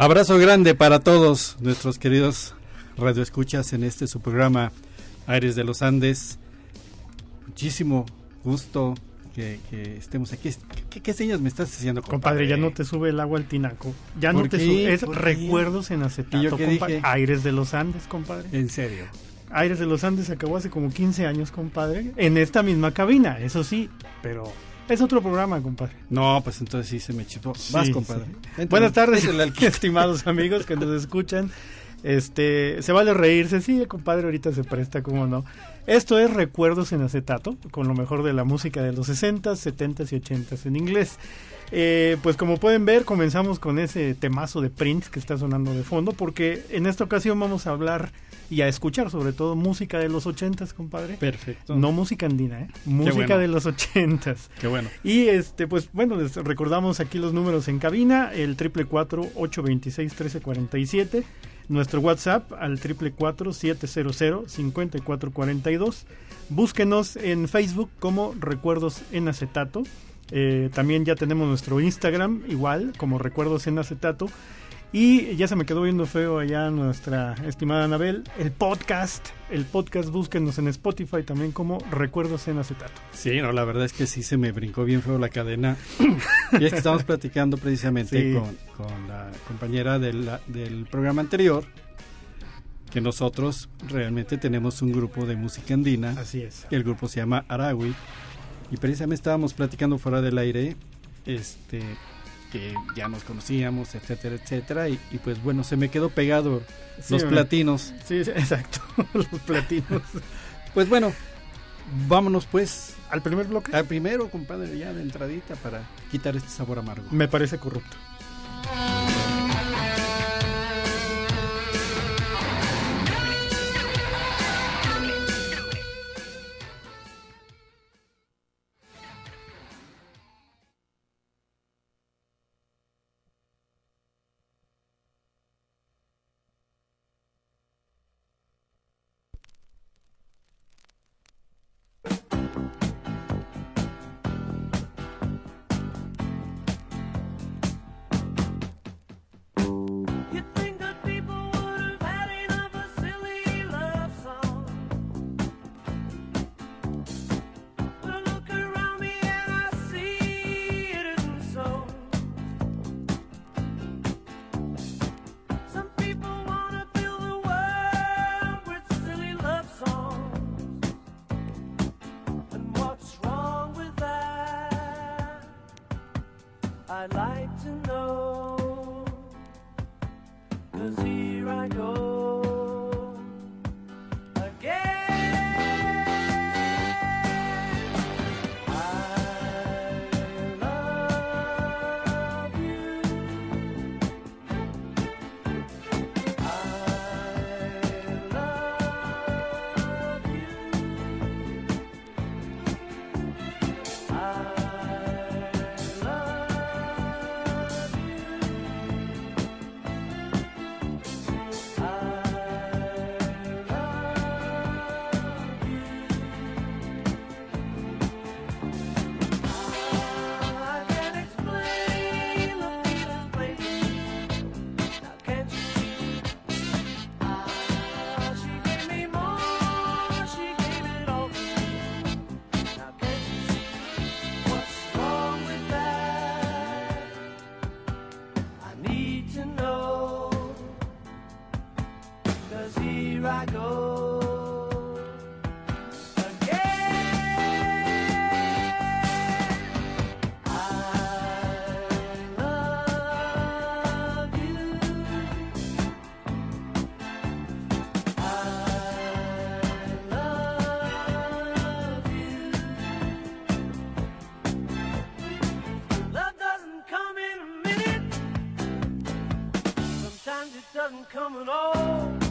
Abrazo grande para todos nuestros queridos radioescuchas en este su programa Aires de los Andes. Muchísimo gusto que, que estemos aquí. ¿Qué, qué señas me estás haciendo, compadre? Compadre, ya no te sube el agua al tinaco. Ya no ¿Por te sube. Es recuerdos en ¿Y acetato, compadre. Aires de los Andes, compadre. En serio. Aires de los Andes acabó hace como 15 años, compadre. En esta misma cabina, eso sí. Pero es otro programa, compadre. No, pues entonces sí se me chipó. Vas, Sí, compadre. sí. Entra, Buenas tardes, estimados amigos que nos escuchan. Este, se vale reírse, sí, compadre, ahorita se presta, cómo no. Esto es Recuerdos en acetato, con lo mejor de la música de los 60, 70 y 80 en inglés. Eh, pues como pueden ver, comenzamos con ese temazo de Prince que está sonando de fondo, porque en esta ocasión vamos a hablar y a escuchar sobre todo música de los 80, compadre. Perfecto. No música andina, ¿eh? Música bueno. de los 80. Qué bueno. Y este, pues bueno, les recordamos aquí los números en cabina, el triple cuatro ocho veintiséis trece cuarenta y siete, nuestro WhatsApp al triple cuatro siete cero cero cincuenta y cuatro cuarenta y dos. Búsquenos en Facebook como Recuerdos en Acetato. Eh, también ya tenemos nuestro Instagram, igual, como Recuerdos en Acetato. Y ya se me quedó viendo feo allá nuestra estimada Anabel. El podcast, el podcast, búsquenos en Spotify también como Recuerdos en Acetato. Sí, no, la verdad es que sí se me brincó bien feo la cadena. y es que estamos platicando precisamente Sí. con, con la compañera del, del programa anterior que nosotros realmente tenemos un grupo de música andina. Así es. El grupo se llama Arawi. Y precisamente estábamos platicando fuera del aire, este, que ya nos conocíamos, etcétera, etcétera. Y, y pues bueno, se me quedó pegado Sí, los platinos. Sí, sí, exacto. Los platinos. Pues bueno, vámonos pues Al primer bloque. al primero, compadre, ya de entradita para quitar este sabor amargo. Me parece corrupto. sudden coming on.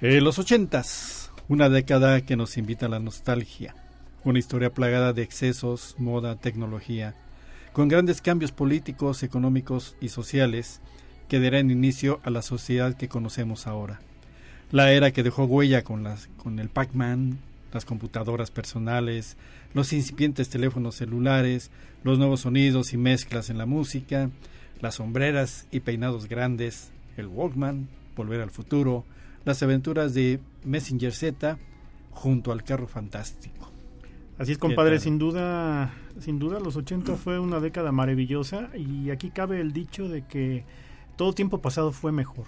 Eh, los ochentas, una década que nos invita a la nostalgia. Una historia plagada de excesos, moda, tecnología, con grandes cambios políticos, económicos y sociales que darán inicio a la sociedad que conocemos ahora. La era que dejó huella con, las, con el Pac-Man, las computadoras personales, los incipientes teléfonos celulares, los nuevos sonidos y mezclas en la música, las sombreras y peinados grandes, el Walkman, Volver al Futuro, las aventuras de Messenger Z junto al carro fantástico. Así es, compadre, sin duda, sin duda los 80 fue una década maravillosa y aquí cabe el dicho de que todo tiempo pasado fue mejor.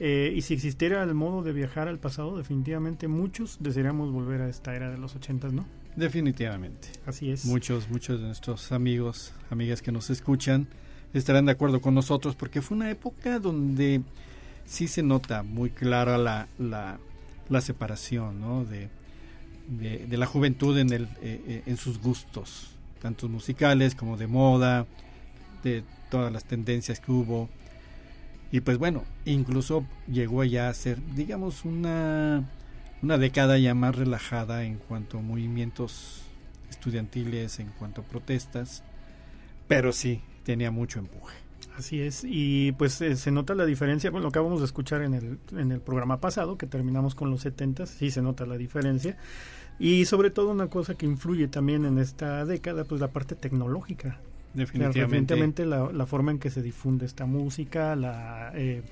Eh, y si existiera el modo de viajar al pasado, definitivamente muchos desearíamos volver a esta era de los 80, ¿no? Definitivamente. Así es. Muchos, muchos de nuestros amigos, amigas que nos escuchan estarán de acuerdo con nosotros porque fue una época donde sí se nota muy clara la, la, la separación ¿no? de, de, la juventud en, el, eh, eh, en sus gustos, tanto musicales como de moda, de todas las tendencias que hubo. Y pues bueno, incluso llegó ya a ser, digamos, una, una década ya más relajada en cuanto a movimientos estudiantiles, en cuanto a protestas, pero sí, tenía mucho empuje. Así es, y pues eh, se nota la diferencia, bueno, lo acabamos de escuchar en el, en el programa pasado, que terminamos con los 70, sí se nota la diferencia, y sobre todo una cosa que influye también en esta década, pues la parte tecnológica. Definitivamente. Definitivamente la, la forma en que se difunde esta música, la, eh,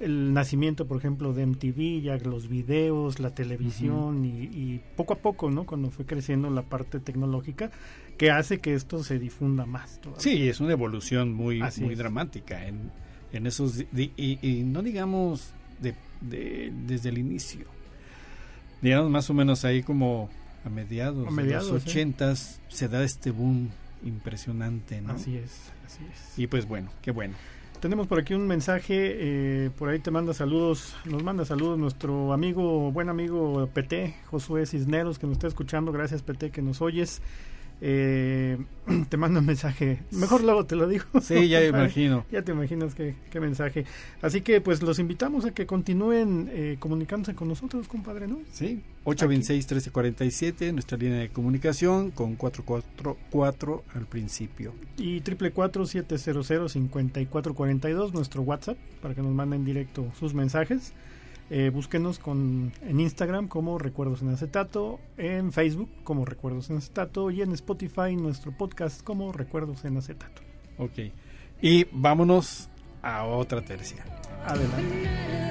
el nacimiento, por ejemplo, de MTV, ya los videos, la televisión y, y poco a poco, ¿no? Cuando fue creciendo la parte tecnológica, que hace que esto se difunda más. todavía. Sí, es una evolución muy, Así muy es. dramática en, en esos y, y no digamos de, de- desde el inicio. Digamos más o menos ahí como a mediados, A mediados, de los sí. ochentas se da este boom impresionante, ¿no? Así es, así es. Y pues bueno, qué bueno. Tenemos por aquí un mensaje, eh, por ahí te manda saludos, nos manda saludos nuestro amigo, buen amigo PT, Josué Cisneros, que nos está escuchando, gracias PT que nos oyes. Eh, te manda un mensaje, mejor luego te lo digo. Sí, ya imagino. Ya te imaginas qué, qué mensaje. Así que pues los invitamos a que continúen eh, comunicándose con nosotros, compadre, ¿no? Sí, 826-1347, nuestra línea de comunicación con 444 al principio. Y triple cuatro siete cero cero cincuenta y cuatro cuarenta y dos nuestro WhatsApp para que nos manden directo sus mensajes. Eh, búsquenos con, en Instagram como Recuerdos en Acetato, en Facebook como Recuerdos en Acetato y en Spotify nuestro podcast como Recuerdos en Acetato. Ok. Y vámonos a otra tercia. Adelante.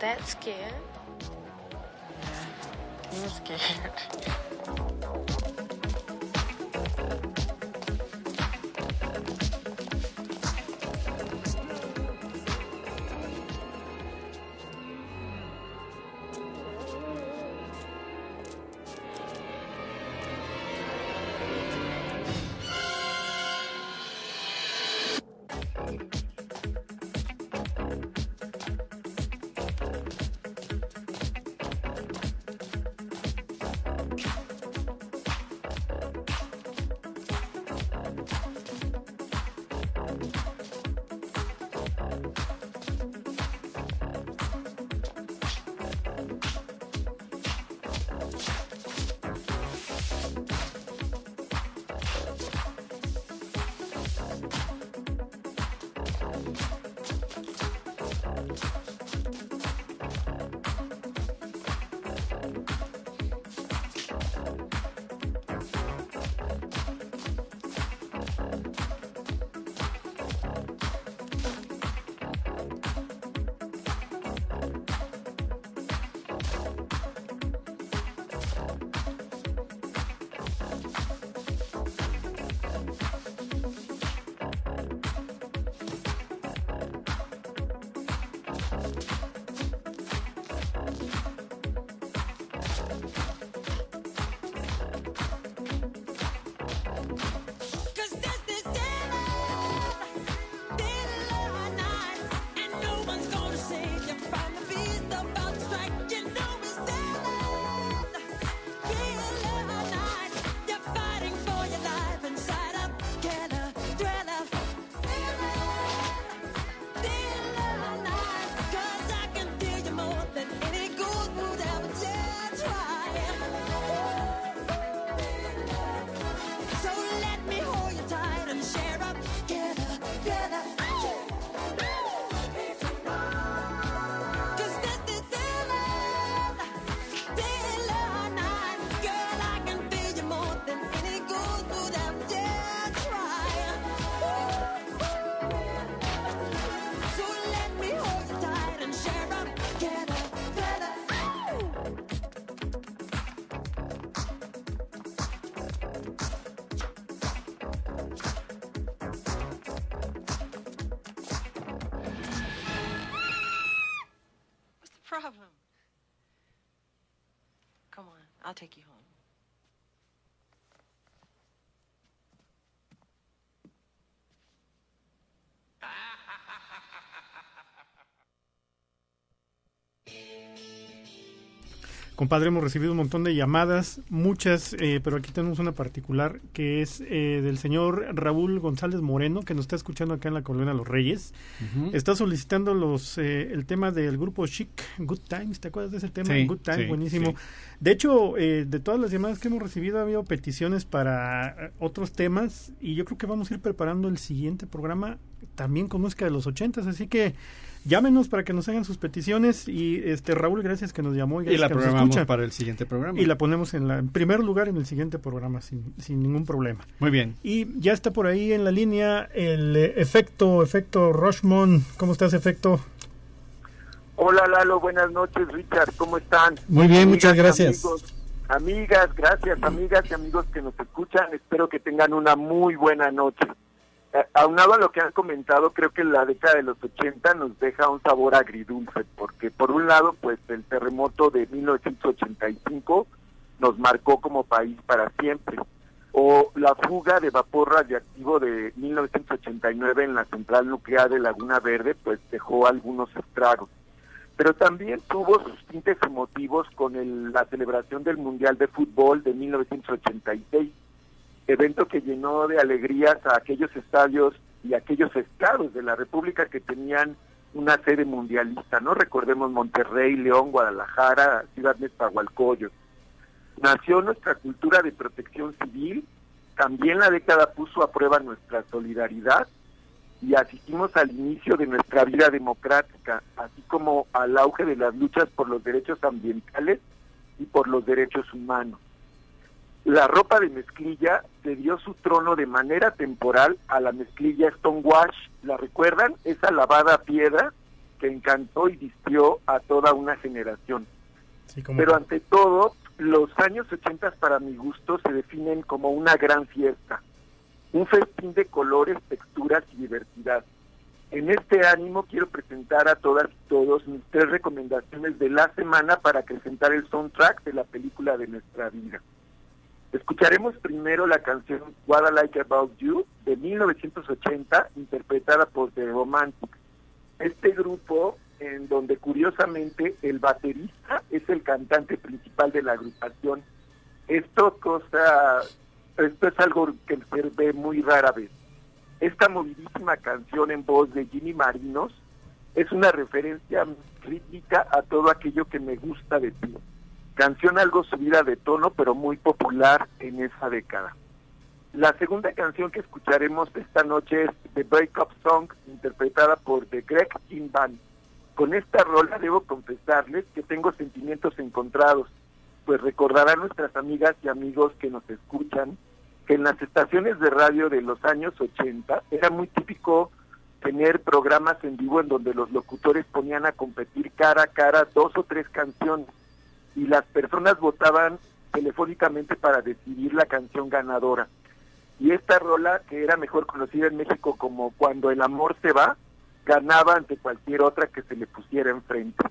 That scared. You were scared. I'll take you home. Compadre, hemos recibido un montón de llamadas, muchas, eh, pero aquí tenemos una particular que es eh, del señor Raúl González Moreno, que nos está escuchando acá en la Colonia Los Reyes. Está solicitando los eh, el tema del grupo Chic, Good Times, ¿te acuerdas de ese tema? Sí, Good Times, sí, buenísimo. sí. De hecho, eh, de todas las llamadas que hemos recibido, ha habido peticiones para eh, otros temas y yo creo que vamos a ir preparando el siguiente programa también con música de los ochentas, así que llámenos para que nos hagan sus peticiones y este Raúl, gracias que nos llamó y, Y la que nos programamos escucha. para el siguiente programa. Y la ponemos en, la, en primer lugar en el siguiente programa sin, sin ningún problema. Muy bien. Y ya está por ahí en la línea el eh, efecto, efecto Rushmon. ¿Cómo estás, efecto? Hola Lalo, buenas noches Richard, ¿cómo están? Muy bien, muchas gracias. amigos, amigas, gracias amigas y amigos que nos escuchan, espero que tengan una muy buena noche. Eh, aunado a lo que han comentado, creo que la década de los 80 nos deja un sabor agridulce, porque por un lado, pues el terremoto de 1985 nos marcó como país para siempre, o la fuga de vapor radiactivo de 1989 en la central nuclear de Laguna Verde, pues dejó algunos estragos pero también tuvo sus tintes emotivos con el- la celebración del Mundial de Fútbol de 1986, evento que llenó de alegrías a aquellos estadios y aquellos estados de la República que tenían una sede mundialista, ¿no? Recordemos Monterrey, León, Guadalajara, Ciudad Nezahualcóyotl. Nació nuestra cultura de protección civil, también la década puso a prueba nuestra solidaridad y asistimos al inicio de nuestra vida democrática, así como al auge de las luchas por los derechos ambientales y por los derechos humanos. La ropa de mezclilla cedió su trono de manera temporal a la mezclilla Stonewash. ¿La recuerdan? Esa lavada piedra que encantó y vistió a toda una generación. Sí, como Pero ante todo, los años 80 para mi gusto se definen como una gran fiesta, un festín de colores, texturas y diversidad. En este ánimo quiero presentar a todas y todos mis tres recomendaciones de la semana para presentar el soundtrack de la película de nuestra vida. Escucharemos primero la canción What I Like About You de 1980, interpretada por The Romantics. Este grupo, en donde curiosamente el baterista es el cantante principal de la agrupación. Esto cosa, esto es algo que se ve muy rara vez. Esta movidísima canción en voz de Jimmy Marinos es una referencia rítmica a todo aquello que me gusta de ti. Canción algo subida de tono, pero muy popular en esa década. La segunda canción que escucharemos esta noche es The Breakup Song, interpretada por The Greg King Band. Con esta rola debo confesarles que tengo sentimientos encontrados, pues recordarán nuestras amigas y amigos que nos escuchan que en las estaciones de radio de los años 80 era muy típico tener programas en vivo en donde los locutores ponían a competir cara a cara dos o tres canciones y las personas votaban telefónicamente para decidir la canción ganadora. Y esta rola, que era mejor conocida en México como Cuando el amor se va, ganaba ante cualquier otra que se le pusiera enfrente.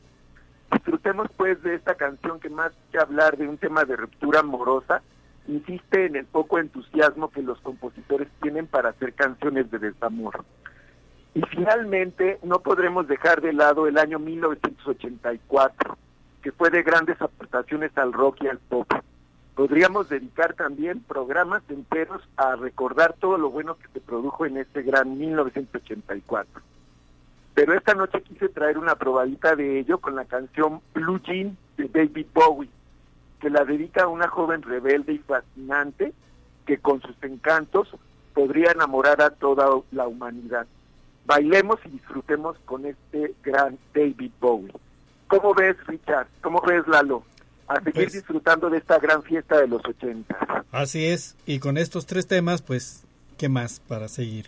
Disfrutemos pues de esta canción que más que hablar de un tema de ruptura amorosa, insiste en el poco entusiasmo que los compositores tienen para hacer canciones de desamor. Y finalmente, no podremos dejar de lado el año 1984, que fue de grandes aportaciones al rock y al pop. Podríamos dedicar también programas enteros a recordar todo lo bueno que se produjo en este gran 1984. Pero esta noche quise traer una probadita de ello con la canción Blue Jean de David Bowie, que la dedica a una joven rebelde y fascinante que con sus encantos podría enamorar a toda la humanidad. Bailemos y disfrutemos con este gran David Bowie. ¿Cómo ves, Richard? ¿Cómo ves, Lalo? A seguir Pues- disfrutando de esta gran fiesta de los 80. Así es, y con estos tres temas, pues, ¿qué más para seguir?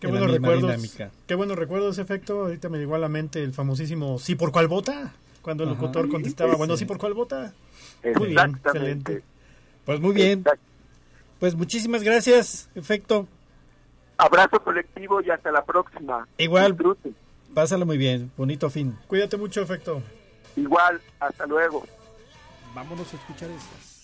Qué buenos recuerdos. dinámica. Qué buenos recuerdos, efecto. Ahorita me llegó a la mente el famosísimo ¿Sí por cuál vota? Cuando el Ajá. locutor contestaba, Sí, bueno, sí. ¿sí por cuál vota? Muy bien, excelente. Pues muy bien, pues muchísimas gracias, Efecto. Abrazo colectivo y hasta la próxima. Igual. Disfruten. Pásalo muy bien, bonito fin. Cuídate mucho, efecto. Igual, hasta luego. Vámonos a escuchar estas.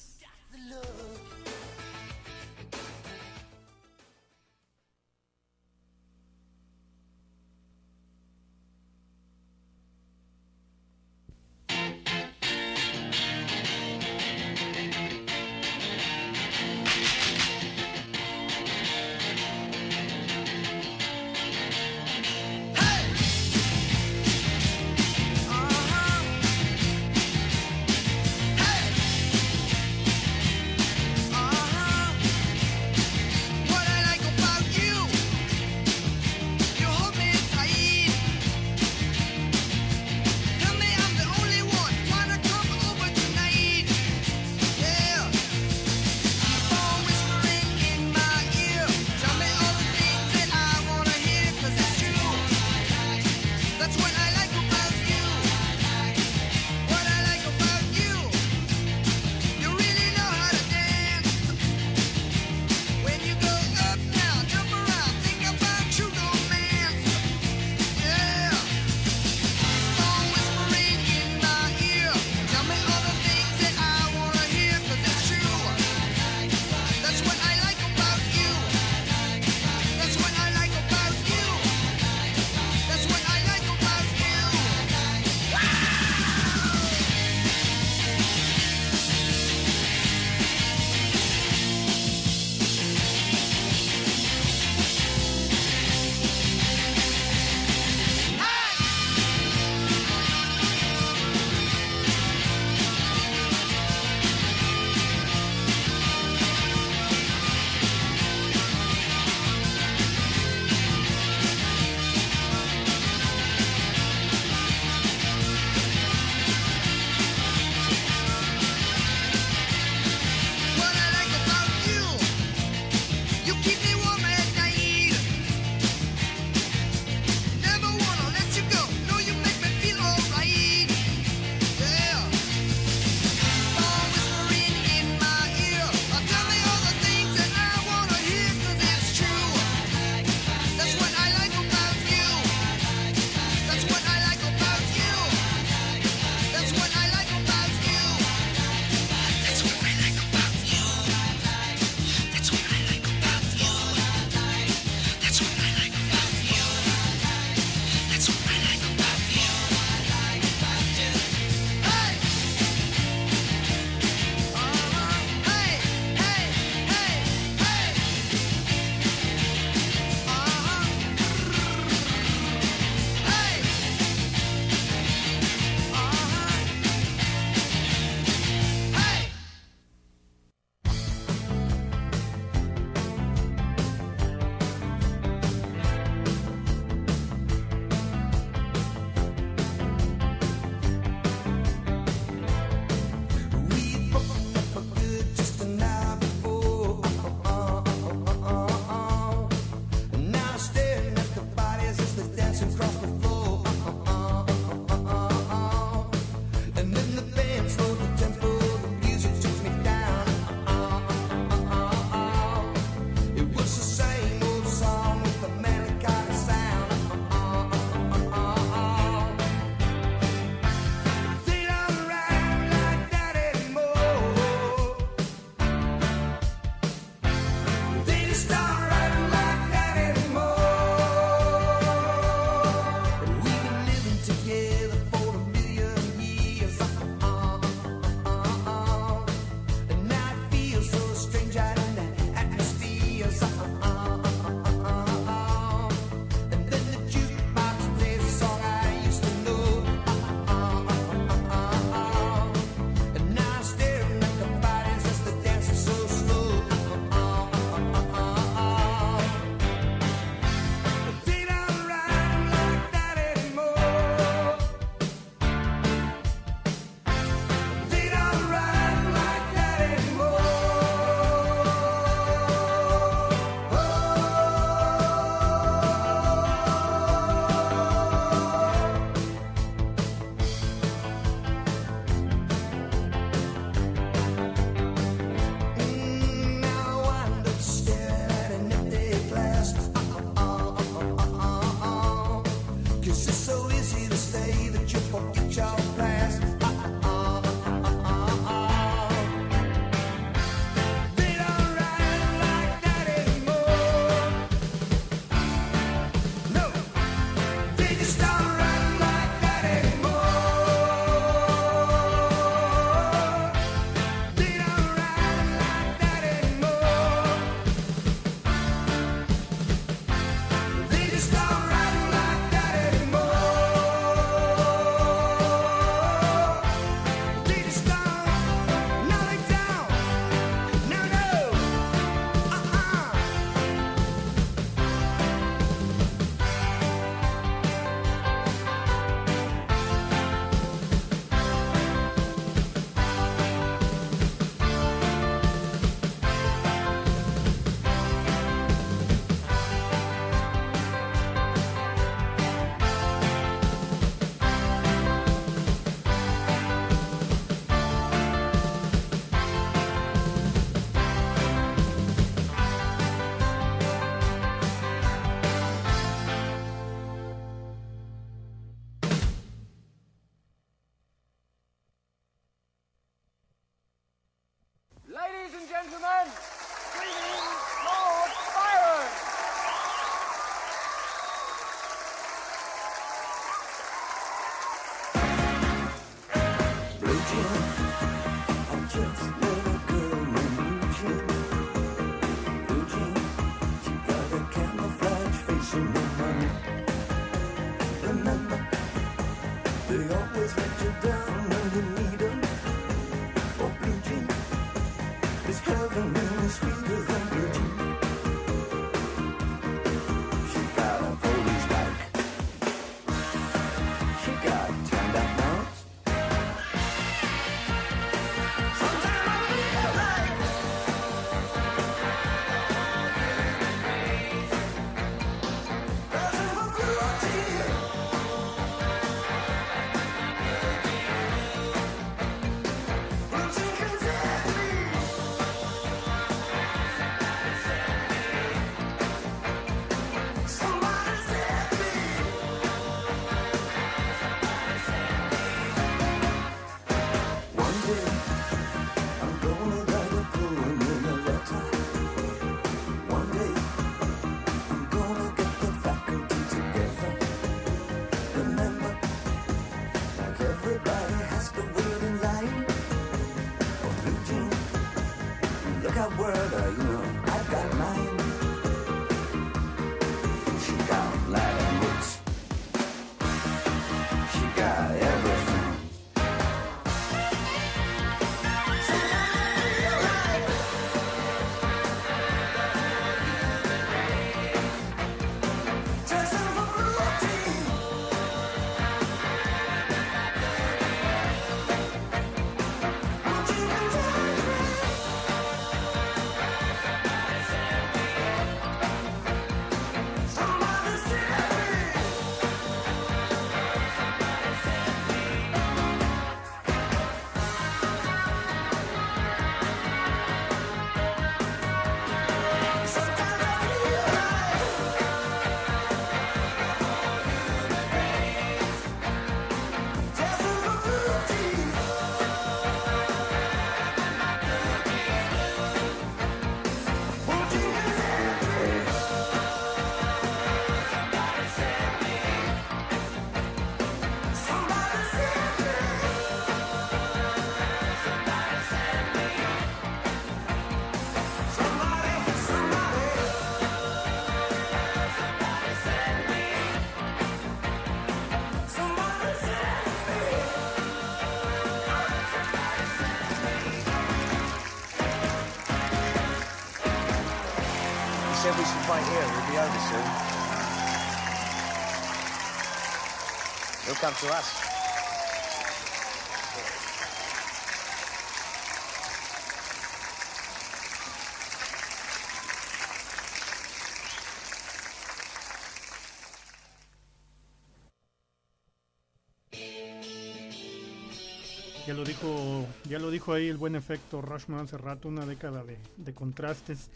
Ya lo dijo, ya lo dijo ahí el buen efecto Rushman hace rato, una década de contrastes.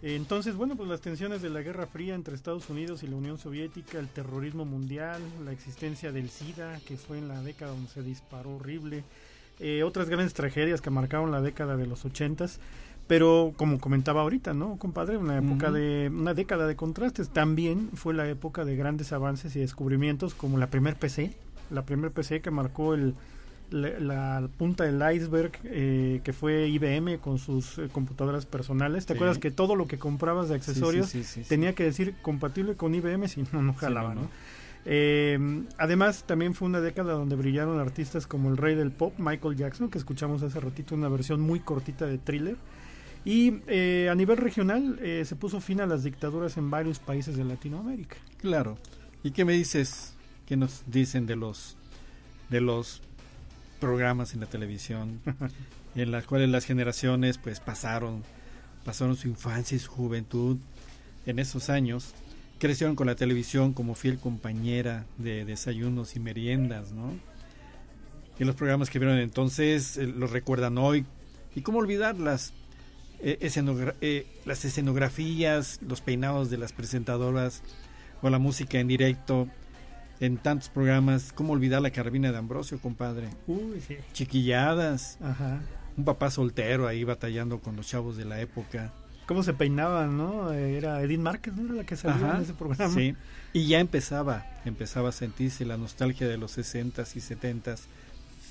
Entonces, bueno, pues las tensiones de la Guerra Fría entre Estados Unidos y la Unión Soviética, el terrorismo mundial, la existencia del SIDA, que fue en la década donde se disparó horrible, eh, otras grandes tragedias que marcaron la década de los ochentas, pero como comentaba ahorita, ¿no, compadre? Una época de, una década de contrastes. También fue la época de grandes avances y descubrimientos, como la primer PC, la primer PC que marcó el, la, la punta del iceberg eh, que fue IBM con sus eh, computadoras personales. ¿Te Sí. acuerdas que todo lo que comprabas de accesorios sí, sí, sí. tenía que decir compatible con IBM si no, no jalaba, no. Eh, además, también fue una década donde brillaron artistas como el rey del pop, Michael Jackson, que escuchamos hace ratito una versión muy cortita de thriller. Y a nivel regional se puso fin a las dictaduras en varios países de Latinoamérica. Claro. ¿Y qué me dices? ¿Qué nos dicen de los de los programas en la televisión en las cuales las generaciones pues pasaron pasaron su infancia y su juventud en esos años crecieron con la televisión como fiel compañera de desayunos y meriendas, ¿no? Y los programas que vieron entonces eh, los recuerdan hoy. ¿Y cómo olvidar las, eh, escenogra- eh, las escenografías, los peinados de las presentadoras o la música en directo en tantos programas? ¿Cómo olvidar la carabina de Ambrosio, compadre? Uy, sí. Chiquilladas, Ajá. un papá soltero ahí batallando con los chavos de la época. ¿Cómo se peinaban, no? Eh, Era Edith Márquez, ¿no? Era la que salía en ese programa. Sí. Y ya empezaba, empezaba a sentirse la nostalgia de los 60s y 70s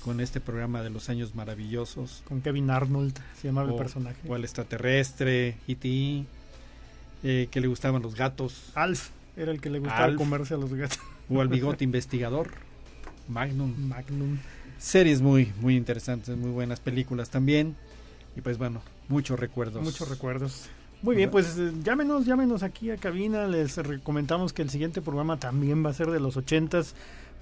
con este programa de los años maravillosos. Con Kevin Arnold, se llamaba el O- personaje. O el extraterrestre, E.T., eh, que le gustaban los gatos. Alf era el que le gustaba Alf. comerse a los gatos. O al bigote investigador, Magnum. Magnum. Series muy, muy interesantes, muy buenas películas también. Y pues bueno, muchos recuerdos. Muchos recuerdos. Muy bien, pues eh, llámenos, llámenos aquí a cabina. Les recomendamos que el siguiente programa también va a ser de los ochentas,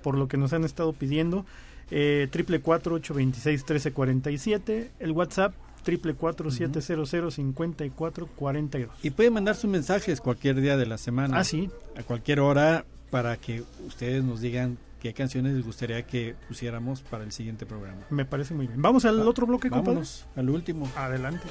por lo que nos han estado pidiendo. Eh, triple cuatro ocho veintiséis trece cuarenta y siete. El WhatsApp triple cuatro siete cero cero cincuenta y cuatro cuarenta y dos. Y pueden mandar sus mensajes cualquier día de la semana. Ah, sí. A cualquier hora para que ustedes nos digan qué canciones les gustaría que pusiéramos para el siguiente programa. Me parece muy bien. Vamos al Va- otro bloque, compadre. Vámonos al último. Adelante.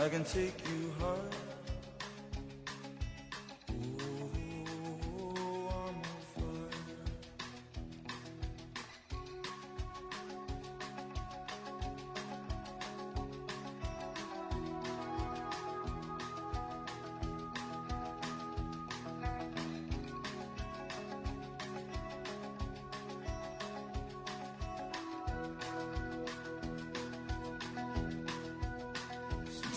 I can take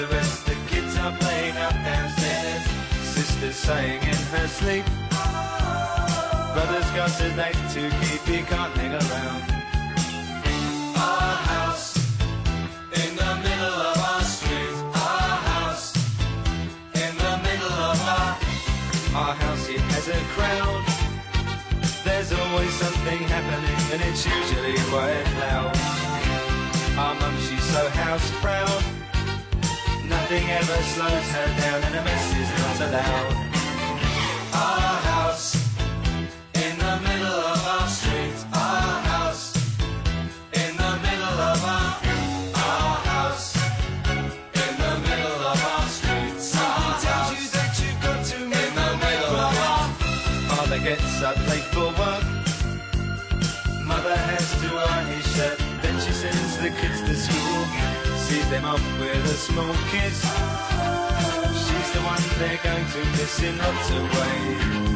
rest. The kids are playing up downstairs. Sister's saying in her sleep. Brother's got a date to keep, he can't hang around. Our house in the middle of our street. Our house in the middle of our our house. It has a crowd. There's always something happening, and it's usually quite loud. Our mum, she's so house proud. Nothing ever slows her down, and a mess is not allowed. Our house in the middle of our street. Our house in the middle of our our house in the middle of our street. Tells you that you've got to in the middle of our Father gets up late for work. Mother has to iron his shirt. Then she sends the kids to school. Them off with a small kiss. She's the one they're going to miss in lots of ways.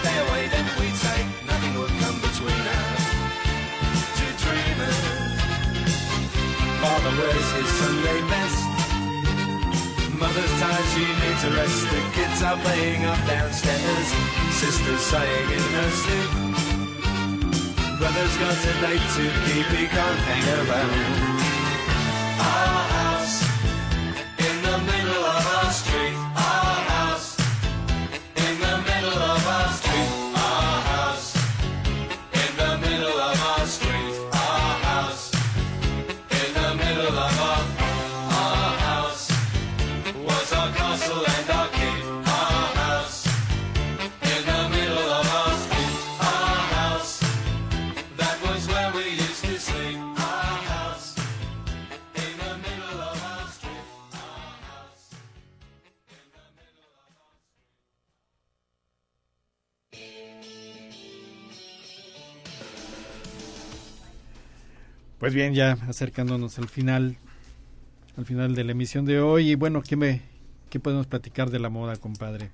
Away. We'd nothing would come between us. Two dreamers. Father wears his Sunday best. Mother's tired, she needs a rest. The kids are playing up downstairs. Sister's sighing in her sleep. Brother's got a date to keep, he can't hang around. Our Pues bien, ya acercándonos al final, al final de la emisión de hoy. Y bueno, ¿qué, me, qué podemos platicar de la moda, compadre?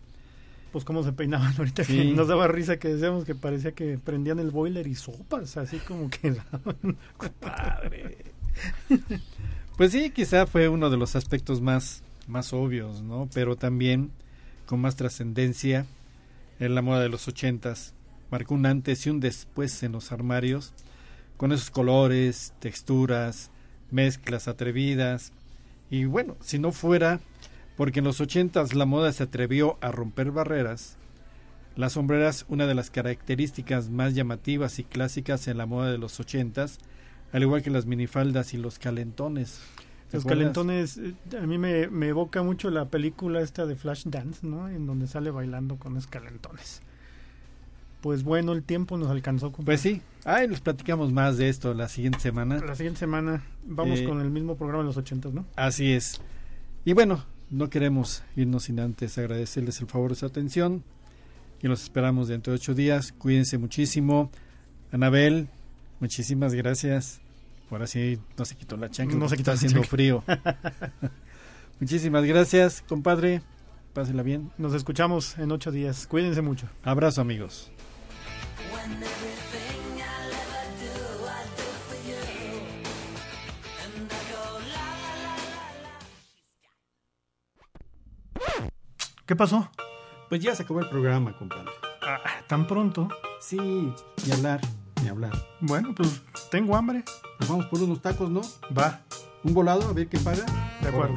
Pues cómo se peinaban ahorita Sí. que nos daba risa que decíamos que parecía que prendían el boiler y sopas, así como que Compadre. Pues sí, quizá fue uno de los aspectos más, más obvios, ¿no? Pero también con más trascendencia en la moda de los ochentas. Marcó un antes y un después en los armarios, con esos colores, texturas, mezclas atrevidas. Y bueno, si no fuera porque en los ochentas la moda se atrevió a romper barreras, las sombreras, una de las características más llamativas y clásicas en la moda de los ochentas, al igual que las minifaldas y los calentones. ¿Te Los acuerdas? calentones, eh, a mí me, me evoca mucho la película esta de Flashdance, ¿no? En donde sale bailando con esos calentones. Pues bueno, el tiempo nos alcanzó. compadre. Pues sí, ahí les platicamos más de esto la siguiente semana. La siguiente semana vamos Eh, con el mismo programa de los ochentas, ¿no? Así es. Y bueno, no queremos irnos sin antes agradecerles el favor de su atención y los esperamos dentro de ocho días. Cuídense muchísimo. Anabel, muchísimas gracias. Ahora sí no se quitó la chancla. No se quitó está haciendo chancla. frío. muchísimas gracias, compadre. Pásela bien. Nos escuchamos en ocho días. Cuídense mucho. Abrazo, amigos. ¿Qué pasó? Pues ya se acabó el programa, compadre. Ah, ¿Tan pronto? Sí, ni hablar, ni hablar. Bueno, pues tengo hambre. Nos vamos por unos tacos, ¿no? Va, Un volado, a ver qué paga. de acuerdo.